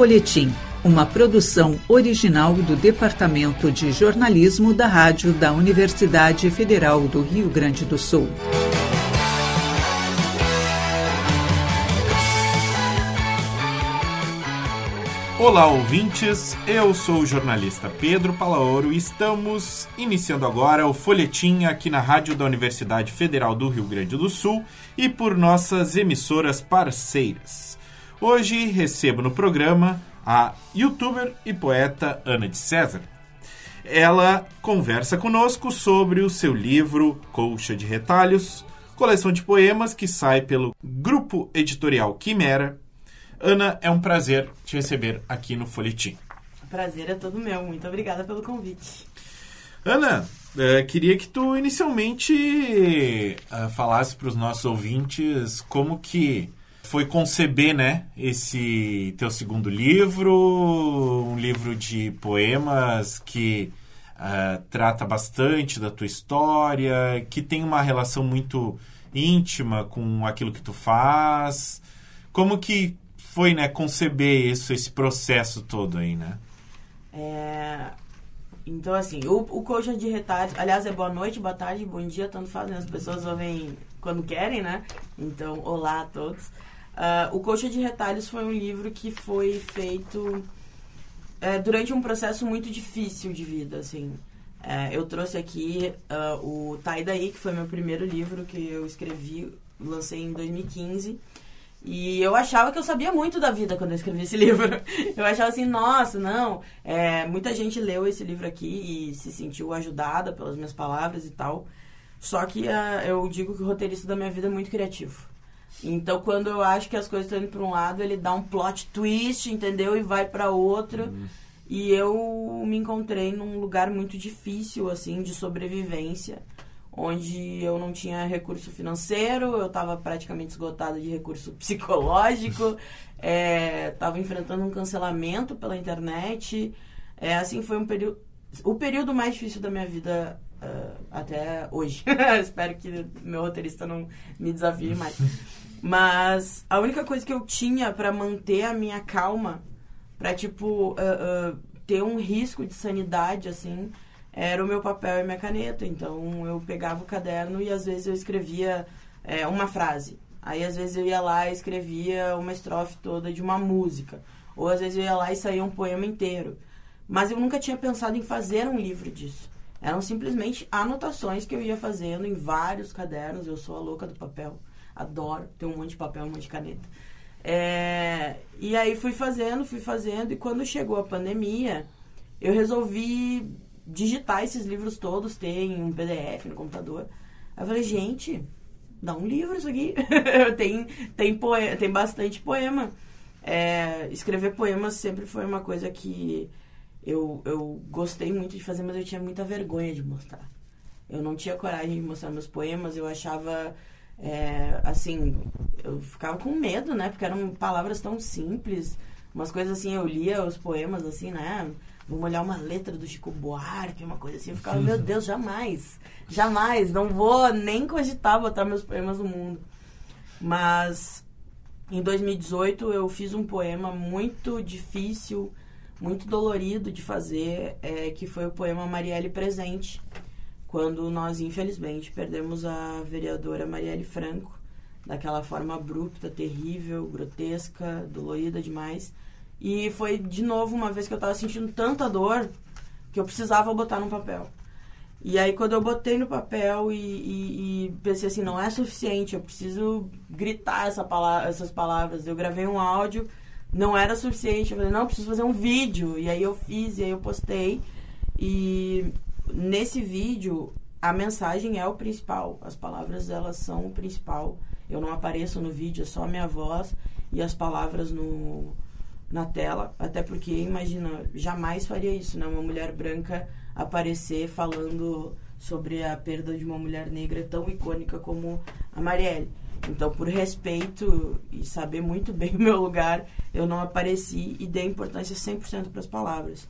Folhetim, uma produção original do Departamento de Jornalismo da Rádio da Universidade Federal do Rio Grande do Sul. Olá, ouvintes. Eu sou o jornalista Pedro Palaoro e estamos iniciando agora o Folhetim aqui na Rádio da Universidade Federal do Rio Grande do Sul e por nossas emissoras parceiras. Hoje recebo no programa a youtuber e poeta Ana de César. Ela conversa conosco sobre o seu livro Colcha de Retalhos, coleção de poemas que sai pelo grupo editorial Quimera Ana, é um prazer te receber aqui no Folhetim. Prazer é todo meu. Muito obrigada pelo convite. Ana, é, queria que tu inicialmente uh, falasse para os nossos ouvintes como que foi conceber, né, esse teu segundo livro, um livro de poemas que uh, trata bastante da tua história, que tem uma relação muito íntima com aquilo que tu faz. Como que foi, né, conceber isso, esse processo todo aí, né? É... Então, assim, o, o coxa de retalhos, aliás, é boa noite, boa tarde, bom dia, tanto faz, né? As pessoas ouvem quando querem, né? Então, olá a todos. Uh, o Coxa de Retalhos foi um livro que foi feito é, durante um processo muito difícil de vida, assim. É, eu trouxe aqui uh, o Tai Daí, que foi meu primeiro livro que eu escrevi, lancei em 2015. E eu achava que eu sabia muito da vida quando eu escrevi esse livro. Eu achava assim, nossa, não. É, muita gente leu esse livro aqui e se sentiu ajudada pelas minhas palavras e tal. Só que uh, eu digo que o roteirista da minha vida é muito criativo. Então, quando eu acho que as coisas estão indo para um lado, ele dá um plot twist, entendeu? E vai para outro. Uhum. E eu me encontrei num lugar muito difícil, assim, de sobrevivência onde eu não tinha recurso financeiro, eu estava praticamente esgotada de recurso psicológico, estava é, enfrentando um cancelamento pela internet. É, assim, foi um período. O período mais difícil da minha vida uh, até hoje. Espero que meu roteirista não me desafie mais. Mas a única coisa que eu tinha para manter a minha calma, para tipo, uh, uh, ter um risco de sanidade, assim, era o meu papel e minha caneta. Então eu pegava o caderno e às vezes eu escrevia é, uma frase. Aí às vezes eu ia lá e escrevia uma estrofe toda de uma música. Ou às vezes eu ia lá e saía um poema inteiro. Mas eu nunca tinha pensado em fazer um livro disso. Eram simplesmente anotações que eu ia fazendo em vários cadernos. Eu sou a louca do papel. Adoro ter um monte de papel, um monte de caneta. É, e aí fui fazendo, fui fazendo. E quando chegou a pandemia, eu resolvi digitar esses livros todos, tem um PDF no computador. Aí eu falei, gente, dá um livro isso aqui. tem, tem, poema, tem bastante poema. É, escrever poemas sempre foi uma coisa que eu, eu gostei muito de fazer, mas eu tinha muita vergonha de mostrar. Eu não tinha coragem de mostrar meus poemas, eu achava, é, assim, eu ficava com medo, né? Porque eram palavras tão simples, umas coisas assim, eu lia os poemas assim, né? vamos olhar uma letra do Chico Buarque, uma coisa assim. Eu ficava, meu Deus, jamais, jamais, não vou nem cogitar botar meus poemas no mundo. Mas em 2018 eu fiz um poema muito difícil, muito dolorido de fazer, é, que foi o poema Marielle Presente, quando nós, infelizmente, perdemos a vereadora Marielle Franco, daquela forma abrupta, terrível, grotesca, dolorida demais e foi de novo uma vez que eu tava sentindo tanta dor que eu precisava botar no papel. E aí quando eu botei no papel e, e, e pensei assim, não é suficiente, eu preciso gritar essa palavra, essas palavras. Eu gravei um áudio, não era suficiente. Eu falei, não, preciso fazer um vídeo. E aí eu fiz, e aí eu postei. E nesse vídeo, a mensagem é o principal. As palavras, elas são o principal. Eu não apareço no vídeo, é só a minha voz e as palavras no, na tela, até porque, imagina, jamais faria isso, né? Uma mulher branca aparecer falando sobre a perda de uma mulher negra tão icônica como a Marielle. Então, por respeito e saber muito bem o meu lugar, eu não apareci e dei importância 100% para as palavras.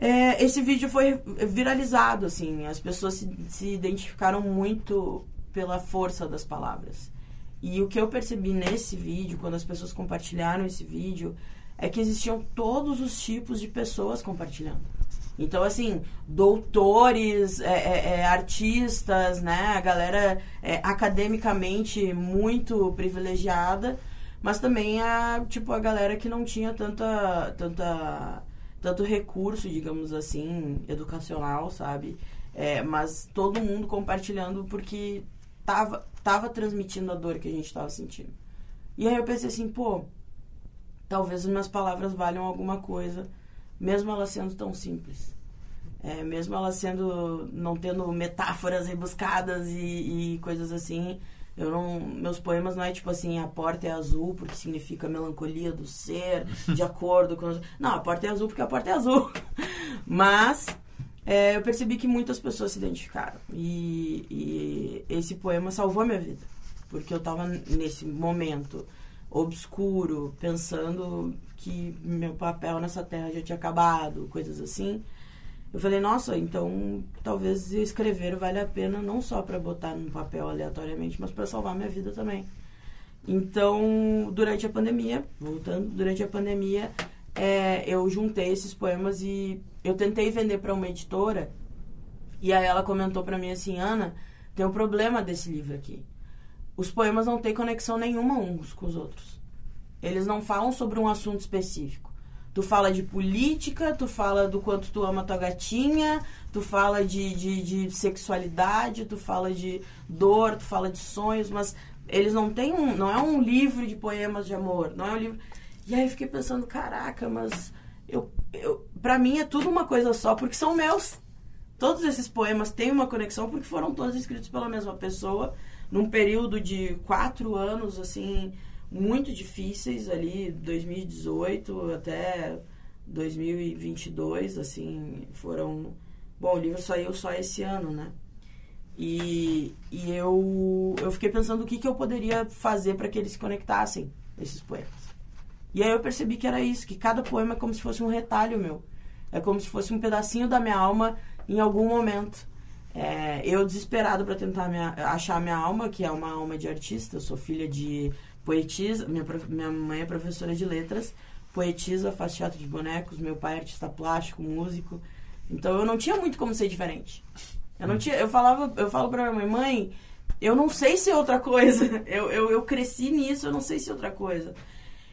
É, esse vídeo foi viralizado, assim, as pessoas se, se identificaram muito pela força das palavras. E o que eu percebi nesse vídeo, quando as pessoas compartilharam esse vídeo, é que existiam todos os tipos de pessoas compartilhando. Então, assim, doutores, é, é, é, artistas, né? A galera é, academicamente muito privilegiada, mas também a, tipo, a galera que não tinha tanta, tanta, tanto recurso, digamos assim, educacional, sabe? É, mas todo mundo compartilhando porque tava, tava transmitindo a dor que a gente tava sentindo. E aí eu pensei assim, pô, talvez as minhas palavras valham alguma coisa mesmo ela sendo tão simples. É, mesmo ela sendo não tendo metáforas rebuscadas e, e, coisas assim eu não meus poemas não é tipo assim a porta é azul porque significa melancolia do ser de acordo com não a porta é azul porque a porta é azul mas é, eu percebi que muitas pessoas se identificaram e, e esse poema salvou a minha vida porque eu estava nesse momento obscuro pensando que meu papel nessa terra já tinha acabado, coisas assim. Eu falei, nossa, então talvez escrever vale a pena não só para botar num papel aleatoriamente, mas para salvar minha vida também. Então, durante a pandemia, voltando, durante a pandemia, é, eu juntei esses poemas e eu tentei vender para uma editora. E aí ela comentou para mim assim, Ana, tem um problema desse livro aqui. Os poemas não têm conexão nenhuma uns com os outros. Eles não falam sobre um assunto específico. Tu fala de política, tu fala do quanto tu ama tua gatinha, tu fala de, de, de sexualidade, tu fala de dor, tu fala de sonhos, mas eles não têm um. Não é um livro de poemas de amor, não é um livro. E aí eu fiquei pensando, caraca, mas eu, eu, pra mim é tudo uma coisa só, porque são meus. Todos esses poemas têm uma conexão porque foram todos escritos pela mesma pessoa, num período de quatro anos, assim, muito difíceis ali, 2018 até 2022, assim, foram... Bom, o livro saiu só esse ano, né? E, e eu, eu fiquei pensando o que, que eu poderia fazer para que eles se conectassem, esses poemas. E aí eu percebi que era isso, que cada poema é como se fosse um retalho meu. É como se fosse um pedacinho da minha alma em algum momento. É, eu desesperado para tentar minha, achar minha alma, que é uma alma de artista, eu sou filha de poetisa, minha, minha mãe é professora de letras, poetisa, faz teatro de bonecos, meu pai é artista plástico, músico. Então eu não tinha muito como ser diferente. Eu não tinha, eu falava, eu falo para minha mãe, mãe, eu não sei se é outra coisa. Eu, eu, eu cresci nisso, eu não sei se é outra coisa.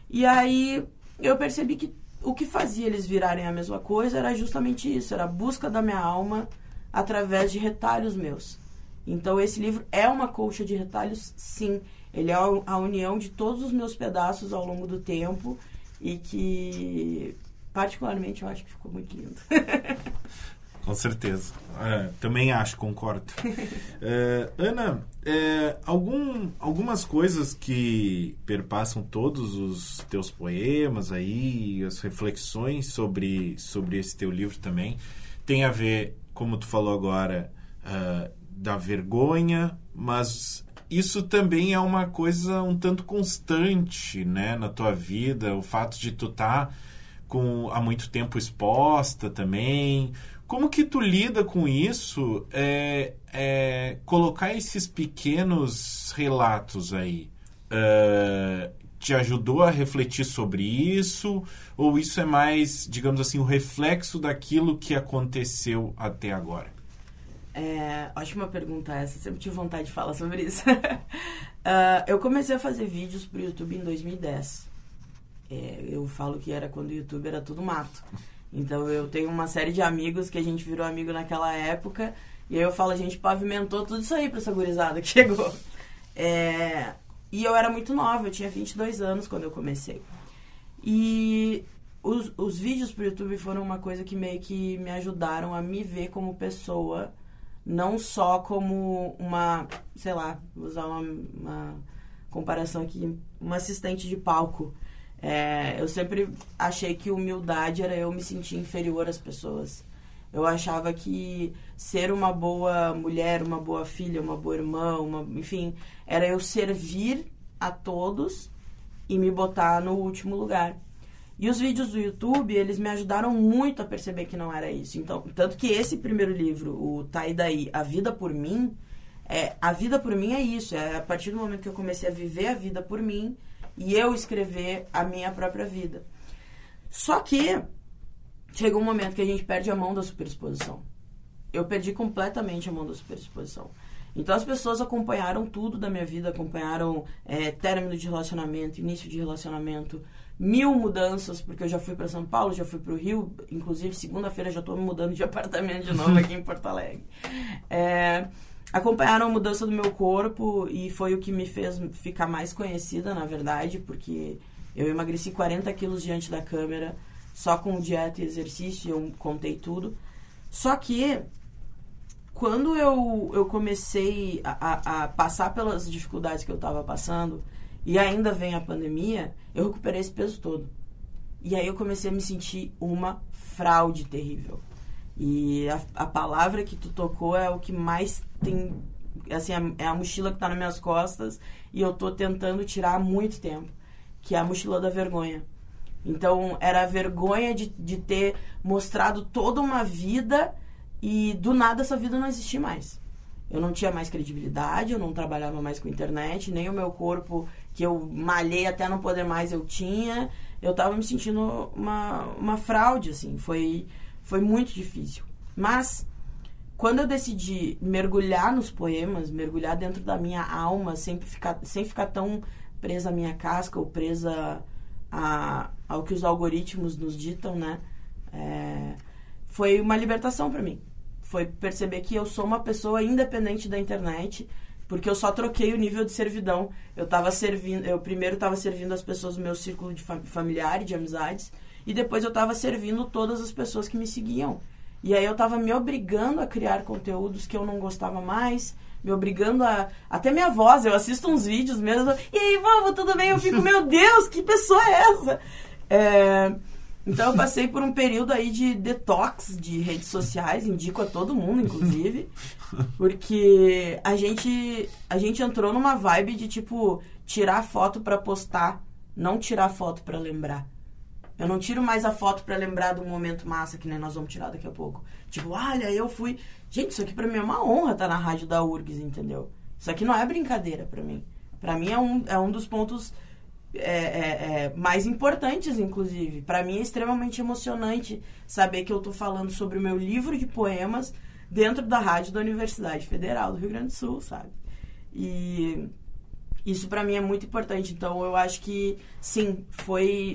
E aí eu percebi que o que fazia eles virarem a mesma coisa era justamente isso, era a busca da minha alma através de retalhos meus. Então esse livro é uma colcha de retalhos, sim. Ele é a união de todos os meus pedaços ao longo do tempo e que, particularmente, eu acho que ficou muito lindo. Com certeza. É, também acho, concordo. É, Ana, é, algum, algumas coisas que perpassam todos os teus poemas aí, as reflexões sobre, sobre esse teu livro também, tem a ver, como tu falou agora, uh, da vergonha, mas isso também é uma coisa um tanto constante, né, na tua vida, o fato de tu estar tá com há muito tempo exposta também. Como que tu lida com isso? É, é colocar esses pequenos relatos aí. É, te ajudou a refletir sobre isso? Ou isso é mais, digamos assim, o reflexo daquilo que aconteceu até agora? É, ótima pergunta essa, sempre tive vontade de falar sobre isso. uh, eu comecei a fazer vídeos pro YouTube em 2010. É, eu falo que era quando o YouTube era tudo mato. Então eu tenho uma série de amigos que a gente virou amigo naquela época. E aí eu falo, a gente pavimentou tudo isso aí pra essa gurizada que chegou. É, e eu era muito nova, eu tinha 22 anos quando eu comecei. E os, os vídeos pro YouTube foram uma coisa que meio que me ajudaram a me ver como pessoa não só como uma, sei lá, vou usar uma, uma comparação aqui, uma assistente de palco. É, eu sempre achei que humildade era eu me sentir inferior às pessoas. Eu achava que ser uma boa mulher, uma boa filha, uma boa irmã, uma, enfim, era eu servir a todos e me botar no último lugar. E os vídeos do YouTube, eles me ajudaram muito a perceber que não era isso. Então, tanto que esse primeiro livro, o Tá e Daí, A Vida por Mim, é, a vida por mim é isso. É a partir do momento que eu comecei a viver a vida por mim e eu escrever a minha própria vida. Só que chega um momento que a gente perde a mão da superexposição. Eu perdi completamente a mão da superexposição. Então as pessoas acompanharam tudo da minha vida, acompanharam é, término de relacionamento, início de relacionamento, mil mudanças, porque eu já fui para São Paulo, já fui para o Rio, inclusive segunda-feira já estou me mudando de apartamento de novo aqui em Porto Alegre. É, acompanharam a mudança do meu corpo e foi o que me fez ficar mais conhecida, na verdade, porque eu emagreci 40 quilos diante da câmera, só com dieta e exercício, eu contei tudo. Só que quando eu, eu comecei a, a, a passar pelas dificuldades que eu estava passando, e ainda vem a pandemia, eu recuperei esse peso todo. E aí eu comecei a me sentir uma fraude terrível. E a, a palavra que tu tocou é o que mais tem. Assim, é, a mochila que tá nas minhas costas e eu tô tentando tirar há muito tempo. Que é a mochila da vergonha. Então, era a vergonha de, de ter mostrado toda uma vida e do nada essa vida não existia mais. Eu não tinha mais credibilidade, eu não trabalhava mais com internet, nem o meu corpo, que eu malhei até não poder mais, eu tinha. Eu tava me sentindo uma, uma fraude, assim. Foi, foi muito difícil. Mas, quando eu decidi mergulhar nos poemas, mergulhar dentro da minha alma, sem ficar, sem ficar tão presa à minha casca ou presa a, ao que os algoritmos nos ditam, né? É, foi uma libertação para mim foi perceber que eu sou uma pessoa independente da internet, porque eu só troquei o nível de servidão. Eu estava servindo, eu primeiro estava servindo as pessoas do meu círculo de fam familiar e de amizades, e depois eu estava servindo todas as pessoas que me seguiam. E aí eu estava me obrigando a criar conteúdos que eu não gostava mais, me obrigando a. Até minha voz, eu assisto uns vídeos mesmo. E aí, vovô, tudo bem? Eu fico, meu Deus, que pessoa é essa? É, então eu passei por um período aí de detox de redes sociais, indico a todo mundo, inclusive, porque a gente a gente entrou numa vibe de tipo tirar foto para postar, não tirar foto para lembrar. Eu não tiro mais a foto para lembrar do momento massa que nem nós vamos tirar daqui a pouco. Tipo, olha, eu fui. Gente, isso aqui para mim é uma honra estar tá na rádio da URGS, entendeu? Isso aqui não é brincadeira para mim. Para mim é um, é um dos pontos é, é, é, mais importantes, inclusive. Para mim é extremamente emocionante saber que eu estou falando sobre o meu livro de poemas dentro da rádio da Universidade Federal do Rio Grande do Sul, sabe? E isso para mim é muito importante. Então eu acho que sim, foi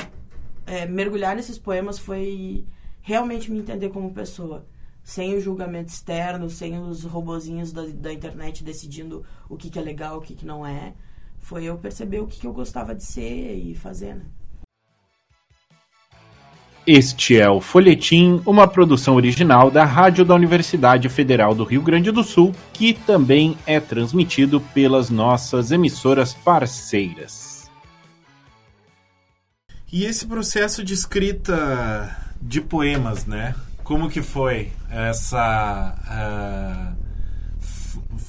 é, mergulhar nesses poemas foi realmente me entender como pessoa. Sem o julgamento externo, sem os robozinhos da, da internet decidindo o que, que é legal, o que, que não é foi eu perceber o que, que eu gostava de ser e fazer, né? Este é o Folhetim, uma produção original da Rádio da Universidade Federal do Rio Grande do Sul, que também é transmitido pelas nossas emissoras parceiras. E esse processo de escrita de poemas, né? Como que foi essa uh,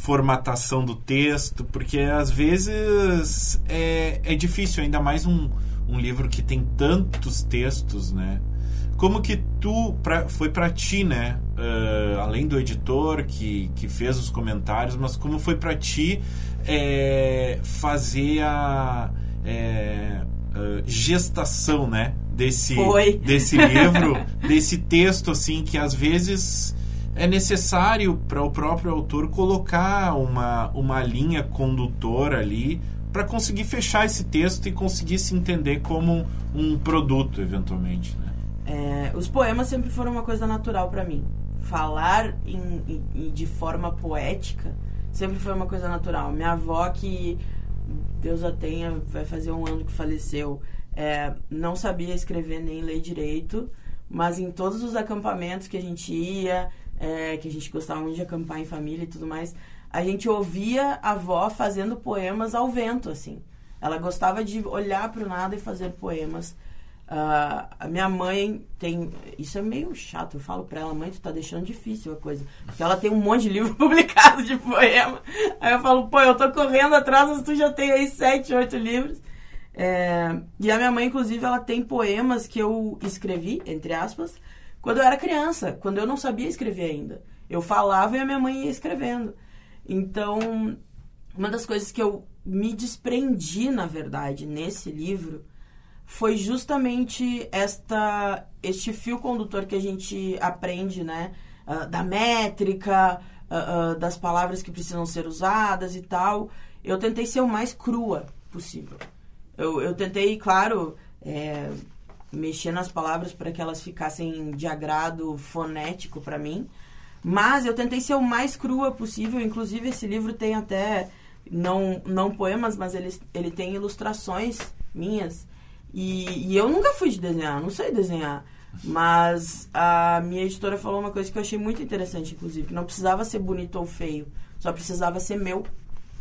formatação do texto, porque às vezes é, é difícil, ainda mais um, um livro que tem tantos textos, né? Como que tu pra, foi para ti, né? Uh, além do editor que, que fez os comentários, mas como foi para ti é, fazer a é, uh, gestação, né? Desse, desse livro, desse texto, assim, que às vezes é necessário para o próprio autor colocar uma, uma linha condutora ali para conseguir fechar esse texto e conseguir se entender como um, produto, eventualmente. Né? É, os poemas sempre foram uma coisa natural para mim. Falar em, em, de forma poética sempre foi uma coisa natural. Minha avó, que Deus a tenha, vai fazer um ano que faleceu, é, não sabia escrever nem ler direito, mas em todos os acampamentos que a gente ia, é, que a gente gostava muito de acampar em família e tudo mais, a gente ouvia a avó fazendo poemas ao vento, assim. Ela gostava de olhar para o nada e fazer poemas. Uh, a minha mãe tem. Isso é meio chato. Eu falo para ela, mãe, tu tá deixando difícil a coisa. Porque ela tem um monte de livro publicado de poema. Aí eu falo, pô, eu tô correndo atrás, mas tu já tem aí sete, oito livros. É, e a minha mãe, inclusive, ela tem poemas que eu escrevi, entre aspas, quando eu era criança, quando eu não sabia escrever ainda. Eu falava e a minha mãe ia escrevendo. Então, uma das coisas que eu me desprendi, na verdade, nesse livro, foi justamente esta este fio condutor que a gente aprende, né? Uh, da métrica, uh, uh, das palavras que precisam ser usadas e tal. Eu tentei ser o mais crua possível. Eu, eu tentei, claro, é, mexer nas palavras para que elas ficassem de agrado fonético para mim. Mas eu tentei ser o mais crua possível. Inclusive, esse livro tem até, não, não poemas, mas ele, ele tem ilustrações minhas. E, e eu nunca fui de desenhar, não sei desenhar. Mas a minha editora falou uma coisa que eu achei muito interessante, inclusive, que não precisava ser bonito ou feio, só precisava ser meu.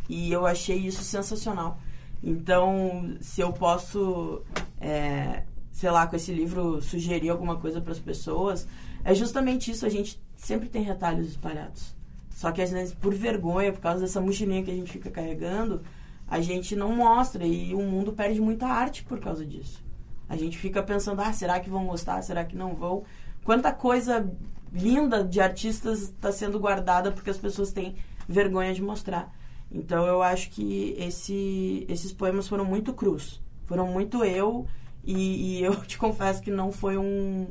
E eu achei isso sensacional. Então, se eu posso, é, sei lá, com esse livro sugerir alguma coisa para as pessoas, é justamente isso. A gente sempre tem retalhos espalhados. Só que às vezes, por vergonha, por causa dessa mochilinha que a gente fica carregando, a gente não mostra. E o mundo perde muita arte por causa disso. A gente fica pensando, ah, será que vão gostar? Será que não vão? Quanta coisa linda de artistas está sendo guardada porque as pessoas têm vergonha de mostrar. Então eu acho que esse, esses poemas foram muito crus. Foram muito eu e, e eu te confesso que não foi um.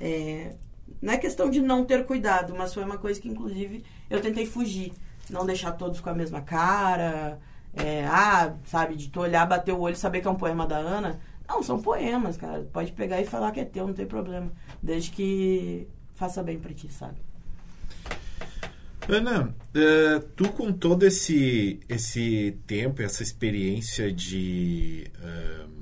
É, não é questão de não ter cuidado, mas foi uma coisa que, inclusive, eu tentei fugir. Não deixar todos com a mesma cara. É, ah, sabe, de tu olhar, bater o olho e saber que é um poema da Ana. Não, são poemas, cara. Pode pegar e falar que é teu, não tem problema. Desde que faça bem pra ti, sabe? Ana, uh, tu com todo esse, esse tempo, essa experiência de, uh,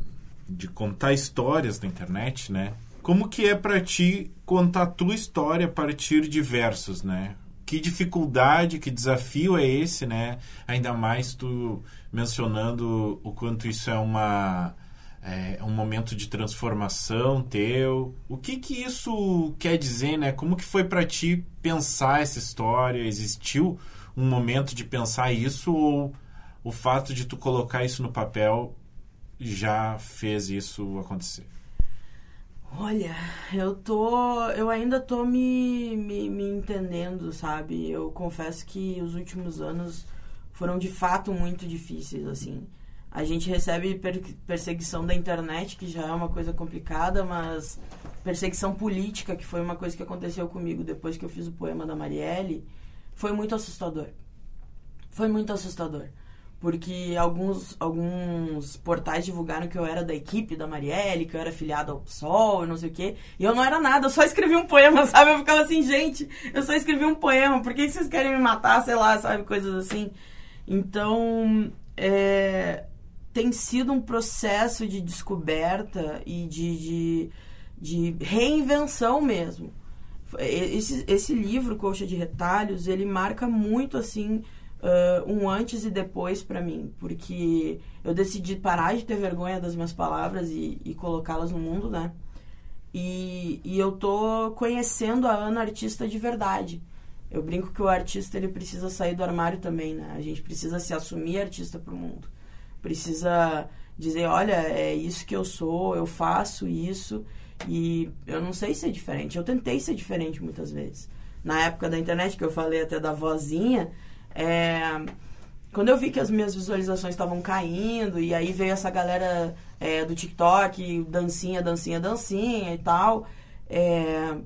de contar histórias na internet, né? Como que é para ti contar a tua história a partir de versos, né? Que dificuldade, que desafio é esse, né? Ainda mais tu mencionando o quanto isso é uma é um momento de transformação teu. O que que isso quer dizer, né? Como que foi para ti pensar essa história? Existiu um momento de pensar isso ou o fato de tu colocar isso no papel já fez isso acontecer? Olha, eu tô. Eu ainda tô me, me, me entendendo, sabe? Eu confesso que os últimos anos foram de fato muito difíceis, assim. A gente recebe per perseguição da internet, que já é uma coisa complicada, mas perseguição política, que foi uma coisa que aconteceu comigo depois que eu fiz o poema da Marielle, foi muito assustador. Foi muito assustador. Porque alguns, alguns portais divulgaram que eu era da equipe da Marielle, que eu era filiado ao PSOL e não sei o quê. E eu não era nada, eu só escrevi um poema, sabe? Eu ficava assim, gente, eu só escrevi um poema, por que vocês querem me matar? Sei lá, sabe? Coisas assim. Então, é, tem sido um processo de descoberta e de, de, de reinvenção mesmo. Esse, esse livro, Coxa de Retalhos, ele marca muito, assim, uh, um antes e depois para mim. Porque eu decidi parar de ter vergonha das minhas palavras e, e colocá-las no mundo, né? E, e eu tô conhecendo a Ana artista de verdade. Eu brinco que o artista ele precisa sair do armário também, né? A gente precisa se assumir artista pro mundo precisa dizer, olha, é isso que eu sou, eu faço isso e eu não sei ser diferente. Eu tentei ser diferente muitas vezes. Na época da internet, que eu falei até da vozinha, é, quando eu vi que as minhas visualizações estavam caindo e aí veio essa galera é, do TikTok, dancinha, dancinha, dancinha e tal, é,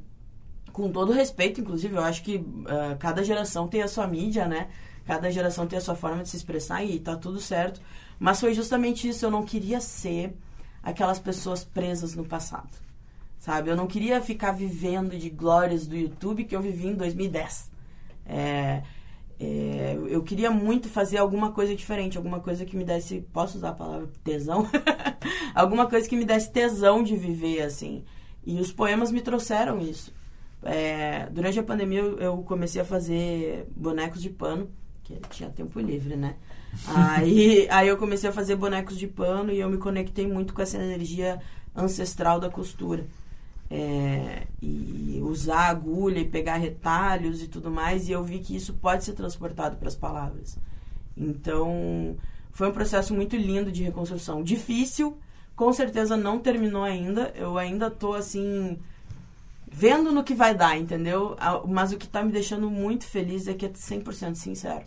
com todo respeito, inclusive, eu acho que uh, cada geração tem a sua mídia, né? Cada geração tem a sua forma de se expressar e tá tudo certo. Mas foi justamente isso. Eu não queria ser aquelas pessoas presas no passado. Sabe? Eu não queria ficar vivendo de glórias do YouTube que eu vivi em 2010. É, é, eu queria muito fazer alguma coisa diferente, alguma coisa que me desse. Posso usar a palavra tesão? alguma coisa que me desse tesão de viver, assim. E os poemas me trouxeram isso. É, durante a pandemia eu comecei a fazer bonecos de pano, que tinha tempo livre, né? aí, aí eu comecei a fazer bonecos de pano e eu me conectei muito com essa energia ancestral da costura. É, e usar agulha e pegar retalhos e tudo mais, e eu vi que isso pode ser transportado para as palavras. Então, foi um processo muito lindo de reconstrução. Difícil, com certeza não terminou ainda. Eu ainda tô assim vendo no que vai dar, entendeu? Mas o que está me deixando muito feliz é que é 100% sincero.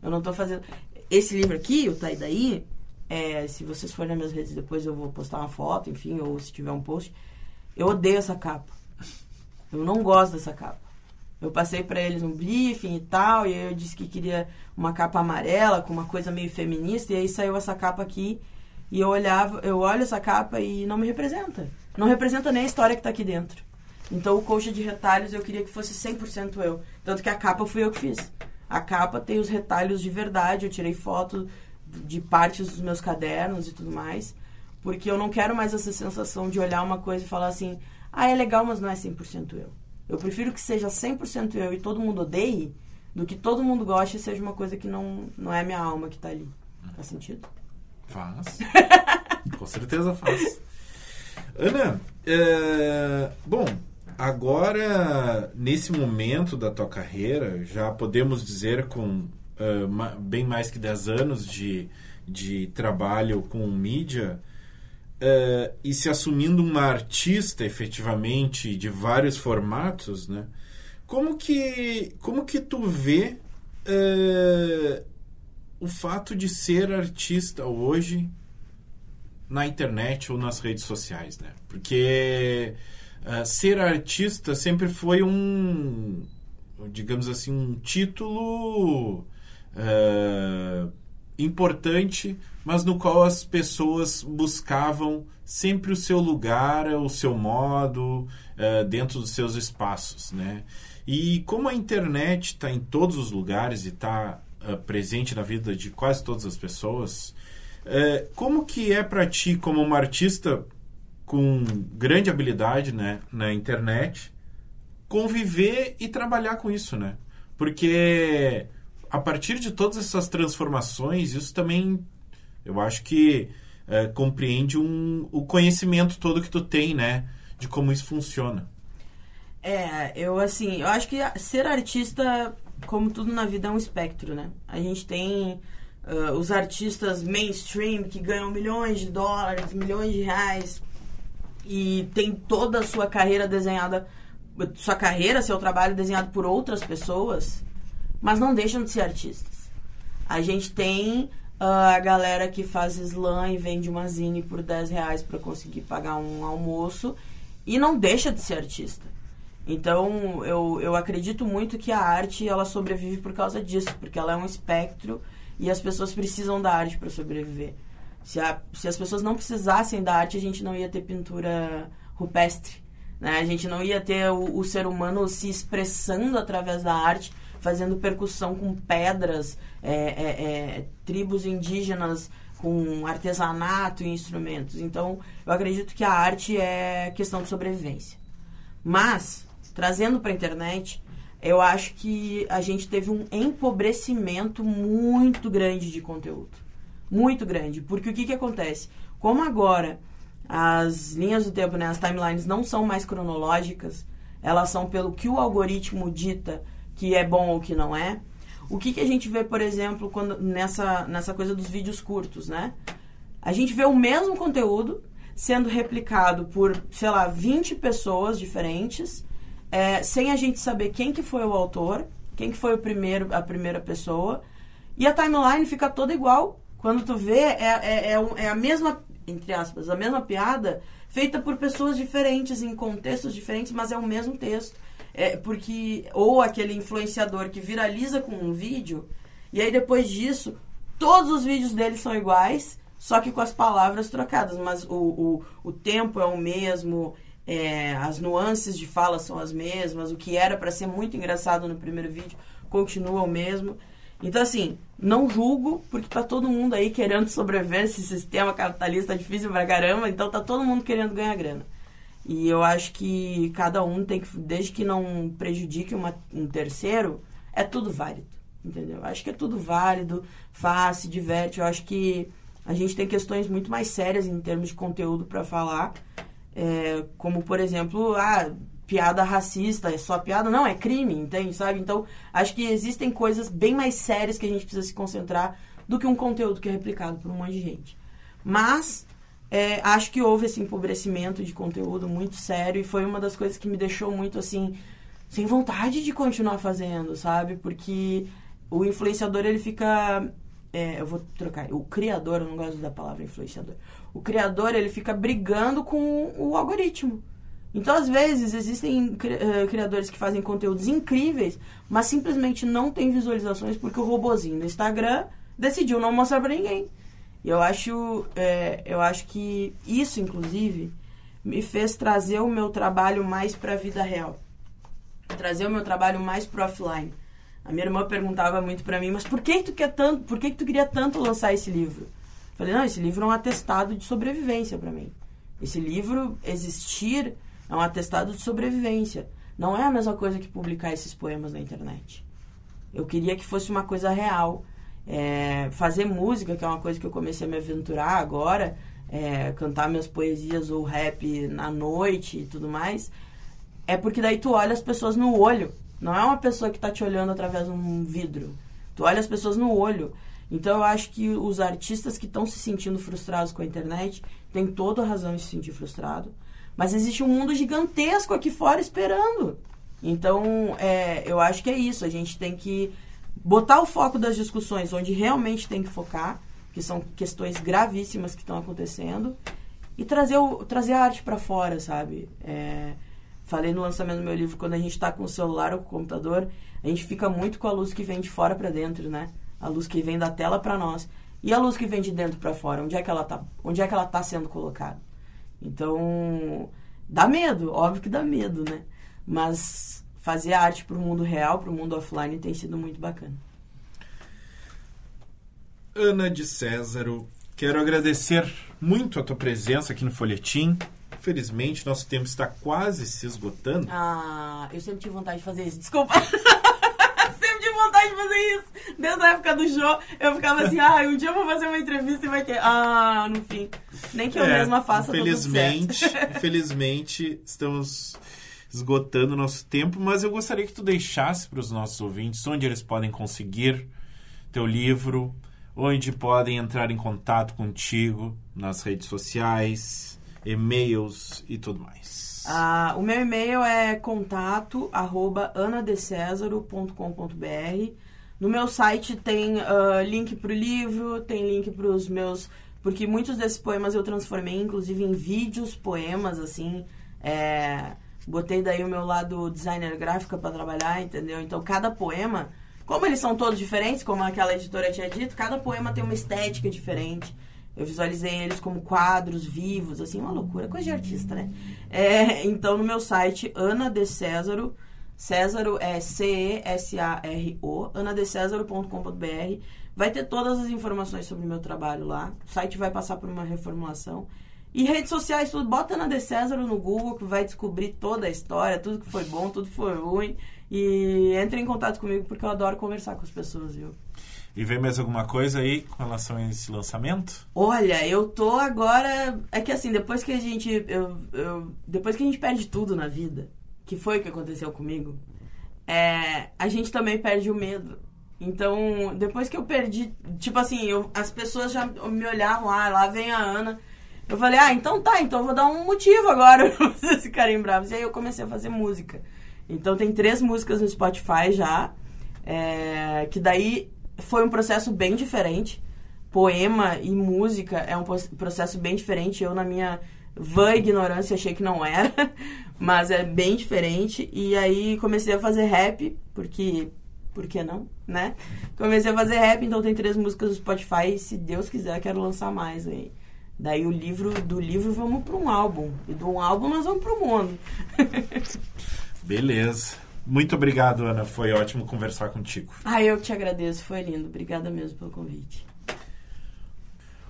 Eu não estou fazendo esse livro aqui, o Tai Daí, é, se vocês forem nas minhas redes depois eu vou postar uma foto, enfim, ou se tiver um post. Eu odeio essa capa. Eu não gosto dessa capa. Eu passei para eles um briefing e tal, e eu disse que queria uma capa amarela com uma coisa meio feminista, e aí saiu essa capa aqui, e eu olhava, eu olho essa capa e não me representa. Não representa nem a história que está aqui dentro. Então o coxa de retalhos eu queria que fosse 100% eu. Tanto que a capa fui eu que fiz. A capa tem os retalhos de verdade, eu tirei foto de partes dos meus cadernos e tudo mais, porque eu não quero mais essa sensação de olhar uma coisa e falar assim: "Ah, é legal, mas não é 100% eu". Eu prefiro que seja 100% eu e todo mundo odeie, do que todo mundo goste e seja uma coisa que não, não é a minha alma que está ali. Faz sentido? Faz. Com certeza faz. Ana, é, bom, agora, nesse momento da tua carreira, já podemos dizer com uh, bem mais que 10 anos de, de trabalho com mídia, uh, e se assumindo uma artista efetivamente de vários formatos, né? Como que, como que tu vê uh, o fato de ser artista hoje na internet ou nas redes sociais, né? Porque uh, ser artista sempre foi um, digamos assim, um título uh, importante, mas no qual as pessoas buscavam sempre o seu lugar, o seu modo, uh, dentro dos seus espaços, né? E como a internet está em todos os lugares e está presente na vida de quase todas as pessoas, é, como que é para ti, como uma artista com grande habilidade né, na internet, conviver e trabalhar com isso, né? Porque a partir de todas essas transformações, isso também, eu acho que é, compreende um, o conhecimento todo que tu tem, né? De como isso funciona. É, eu assim, eu acho que ser artista, como tudo na vida, é um espectro, né? A gente tem uh, os artistas mainstream que ganham milhões de dólares, milhões de reais e tem toda a sua carreira desenhada, sua carreira, seu trabalho desenhado por outras pessoas, mas não deixam de ser artistas. A gente tem uh, a galera que faz slam e vende uma zine por 10 reais para conseguir pagar um almoço e não deixa de ser artista. Então, eu, eu acredito muito que a arte ela sobrevive por causa disso, porque ela é um espectro e as pessoas precisam da arte para sobreviver. Se, a, se as pessoas não precisassem da arte, a gente não ia ter pintura rupestre. Né? A gente não ia ter o, o ser humano se expressando através da arte, fazendo percussão com pedras, é, é, é, tribos indígenas com artesanato e instrumentos. Então, eu acredito que a arte é questão de sobrevivência. Mas, trazendo para a internet, eu acho que a gente teve um empobrecimento muito grande de conteúdo. Muito grande. Porque o que, que acontece? Como agora as linhas do tempo, né, as timelines não são mais cronológicas, elas são pelo que o algoritmo dita que é bom ou que não é. O que, que a gente vê, por exemplo, quando nessa, nessa coisa dos vídeos curtos, né? A gente vê o mesmo conteúdo sendo replicado por, sei lá, 20 pessoas diferentes é, sem a gente saber quem que foi o autor, quem que foi o primeiro, a primeira pessoa. E a timeline fica toda igual. Quando tu vê, é, é, é, é a mesma, entre aspas, a mesma piada feita por pessoas diferentes, em contextos diferentes, mas é o mesmo texto. É, porque, ou aquele influenciador que viraliza com um vídeo, e aí depois disso, todos os vídeos dele são iguais, só que com as palavras trocadas, mas o, o, o tempo é o mesmo, é, as nuances de fala são as mesmas, o que era para ser muito engraçado no primeiro vídeo continua o mesmo. Então, assim, não julgo, porque tá todo mundo aí querendo sobreviver esse sistema capitalista difícil pra caramba, então tá todo mundo querendo ganhar grana. E eu acho que cada um tem que, desde que não prejudique uma, um terceiro, é tudo válido, entendeu? Eu acho que é tudo válido, faz, se diverte. Eu acho que a gente tem questões muito mais sérias em termos de conteúdo para falar é, como, por exemplo, ah, piada racista, é só piada? Não, é crime, entende? Sabe? Então, acho que existem coisas bem mais sérias que a gente precisa se concentrar do que um conteúdo que é replicado por um monte de gente. Mas, é, acho que houve esse empobrecimento de conteúdo muito sério e foi uma das coisas que me deixou muito, assim, sem vontade de continuar fazendo, sabe? Porque o influenciador, ele fica é, eu vou trocar, o criador, eu não gosto da palavra influenciador. O criador, ele fica brigando com o algoritmo. Então, às vezes, existem uh, criadores que fazem conteúdos incríveis, mas simplesmente não tem visualizações porque o robozinho no Instagram decidiu não mostrar para ninguém. E eu acho, é, eu acho que isso, inclusive, me fez trazer o meu trabalho mais para a vida real. Trazer o meu trabalho mais pro offline. A minha irmã perguntava muito para mim, mas por que tu quer tanto, por que tu queria tanto lançar esse livro? Eu falei, não, esse livro é um atestado de sobrevivência para mim. Esse livro existir é um atestado de sobrevivência. Não é a mesma coisa que publicar esses poemas na internet. Eu queria que fosse uma coisa real. É, fazer música, que é uma coisa que eu comecei a me aventurar agora, é, cantar minhas poesias ou rap na noite e tudo mais, é porque daí tu olha as pessoas no olho. Não é uma pessoa que está te olhando através de um vidro. Tu olha as pessoas no olho. Então eu acho que os artistas que estão se sentindo frustrados com a internet têm toda a razão de se sentir frustrado. Mas existe um mundo gigantesco aqui fora esperando. Então, é, eu acho que é isso. A gente tem que botar o foco das discussões onde realmente tem que focar, que são questões gravíssimas que estão acontecendo, e trazer, o, trazer a arte para fora, sabe? É, falei no lançamento do meu livro, quando a gente está com o celular ou com o computador, a gente fica muito com a luz que vem de fora para dentro, né? A luz que vem da tela para nós. E a luz que vem de dentro para fora, onde é que ela tá? Onde é que ela tá sendo colocada? Então, dá medo, óbvio que dá medo, né? Mas fazer arte para o mundo real, para o mundo offline, tem sido muito bacana. Ana de Césaro, quero agradecer muito a tua presença aqui no Folhetim. Infelizmente, nosso tempo está quase se esgotando. Ah, eu sempre tive vontade de fazer isso. Desculpa. vontade de fazer isso. Desde a época do show, eu ficava assim, ah, um dia eu vou fazer uma entrevista e vai ter. Ah, no fim. Nem que eu é, mesma faça infelizmente, Infelizmente, estamos esgotando o nosso tempo, mas eu gostaria que tu deixasse para os nossos ouvintes onde eles podem conseguir teu livro, onde podem entrar em contato contigo nas redes sociais, e-mails e tudo mais. Ah, o meu e-mail é contato arroba. No meu site tem uh, link para o livro, tem link para os meus... Porque muitos desses poemas eu transformei, inclusive, em vídeos, poemas, assim. É, botei daí o meu lado designer gráfica para trabalhar, entendeu? Então, cada poema... Como eles são todos diferentes, como aquela editora tinha dito, cada poema tem uma estética diferente. Eu visualizei eles como quadros vivos, assim, uma loucura, coisa de artista, né? É, então, no meu site, Ana de Césaro, Césaro é C-E-S-A-R-O, anadecésaro.com.br, vai ter todas as informações sobre o meu trabalho lá. O site vai passar por uma reformulação. E redes sociais, tudo, bota Ana de Césaro no Google, que vai descobrir toda a história, tudo que foi bom, tudo que foi ruim. E entre em contato comigo, porque eu adoro conversar com as pessoas, viu? E vem mais alguma coisa aí com relação a esse lançamento? Olha, eu tô agora. É que assim, depois que a gente. Eu, eu, depois que a gente perde tudo na vida, que foi o que aconteceu comigo, é, a gente também perde o medo. Então, depois que eu perdi. Tipo assim, eu, as pessoas já me olhavam, ah, lá vem a Ana. Eu falei, ah, então tá, então eu vou dar um motivo agora pra vocês ficarem bravos. E aí eu comecei a fazer música. Então tem três músicas no Spotify já. É, que daí foi um processo bem diferente. Poema e música é um processo bem diferente. Eu, na minha vã ignorância, achei que não era, mas é bem diferente. E aí comecei a fazer rap, porque. Por que não, né? Comecei a fazer rap, então tem três músicas do Spotify. E se Deus quiser, quero lançar mais aí. Daí o livro, do livro vamos para um álbum. E do álbum nós vamos para o mundo. Beleza. Muito obrigado, Ana. Foi ótimo conversar contigo. Ah, eu te agradeço. Foi lindo. Obrigada mesmo pelo convite.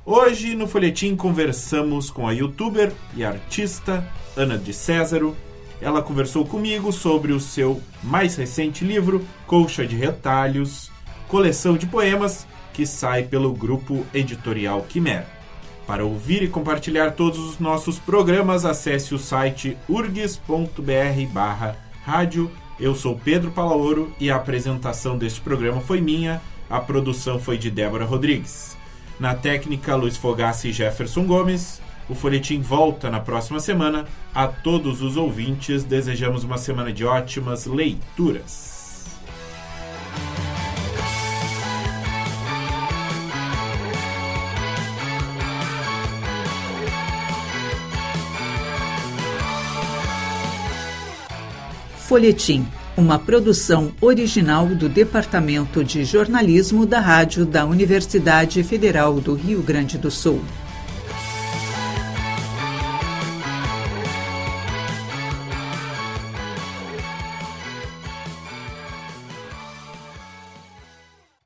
Hoje, no Folhetim, conversamos com a youtuber e artista Ana de Césaro. Ela conversou comigo sobre o seu mais recente livro, Colcha de Retalhos, coleção de poemas que sai pelo grupo editorial Quimera. Para ouvir e compartilhar todos os nossos programas, acesse o site urgs.br barra rádio eu sou Pedro Palaoro e a apresentação deste programa foi minha, a produção foi de Débora Rodrigues. Na técnica, Luiz Fogassi e Jefferson Gomes. O Folhetim volta na próxima semana. A todos os ouvintes, desejamos uma semana de ótimas leituras. Folhetim, uma produção original do Departamento de Jornalismo da Rádio da Universidade Federal do Rio Grande do Sul.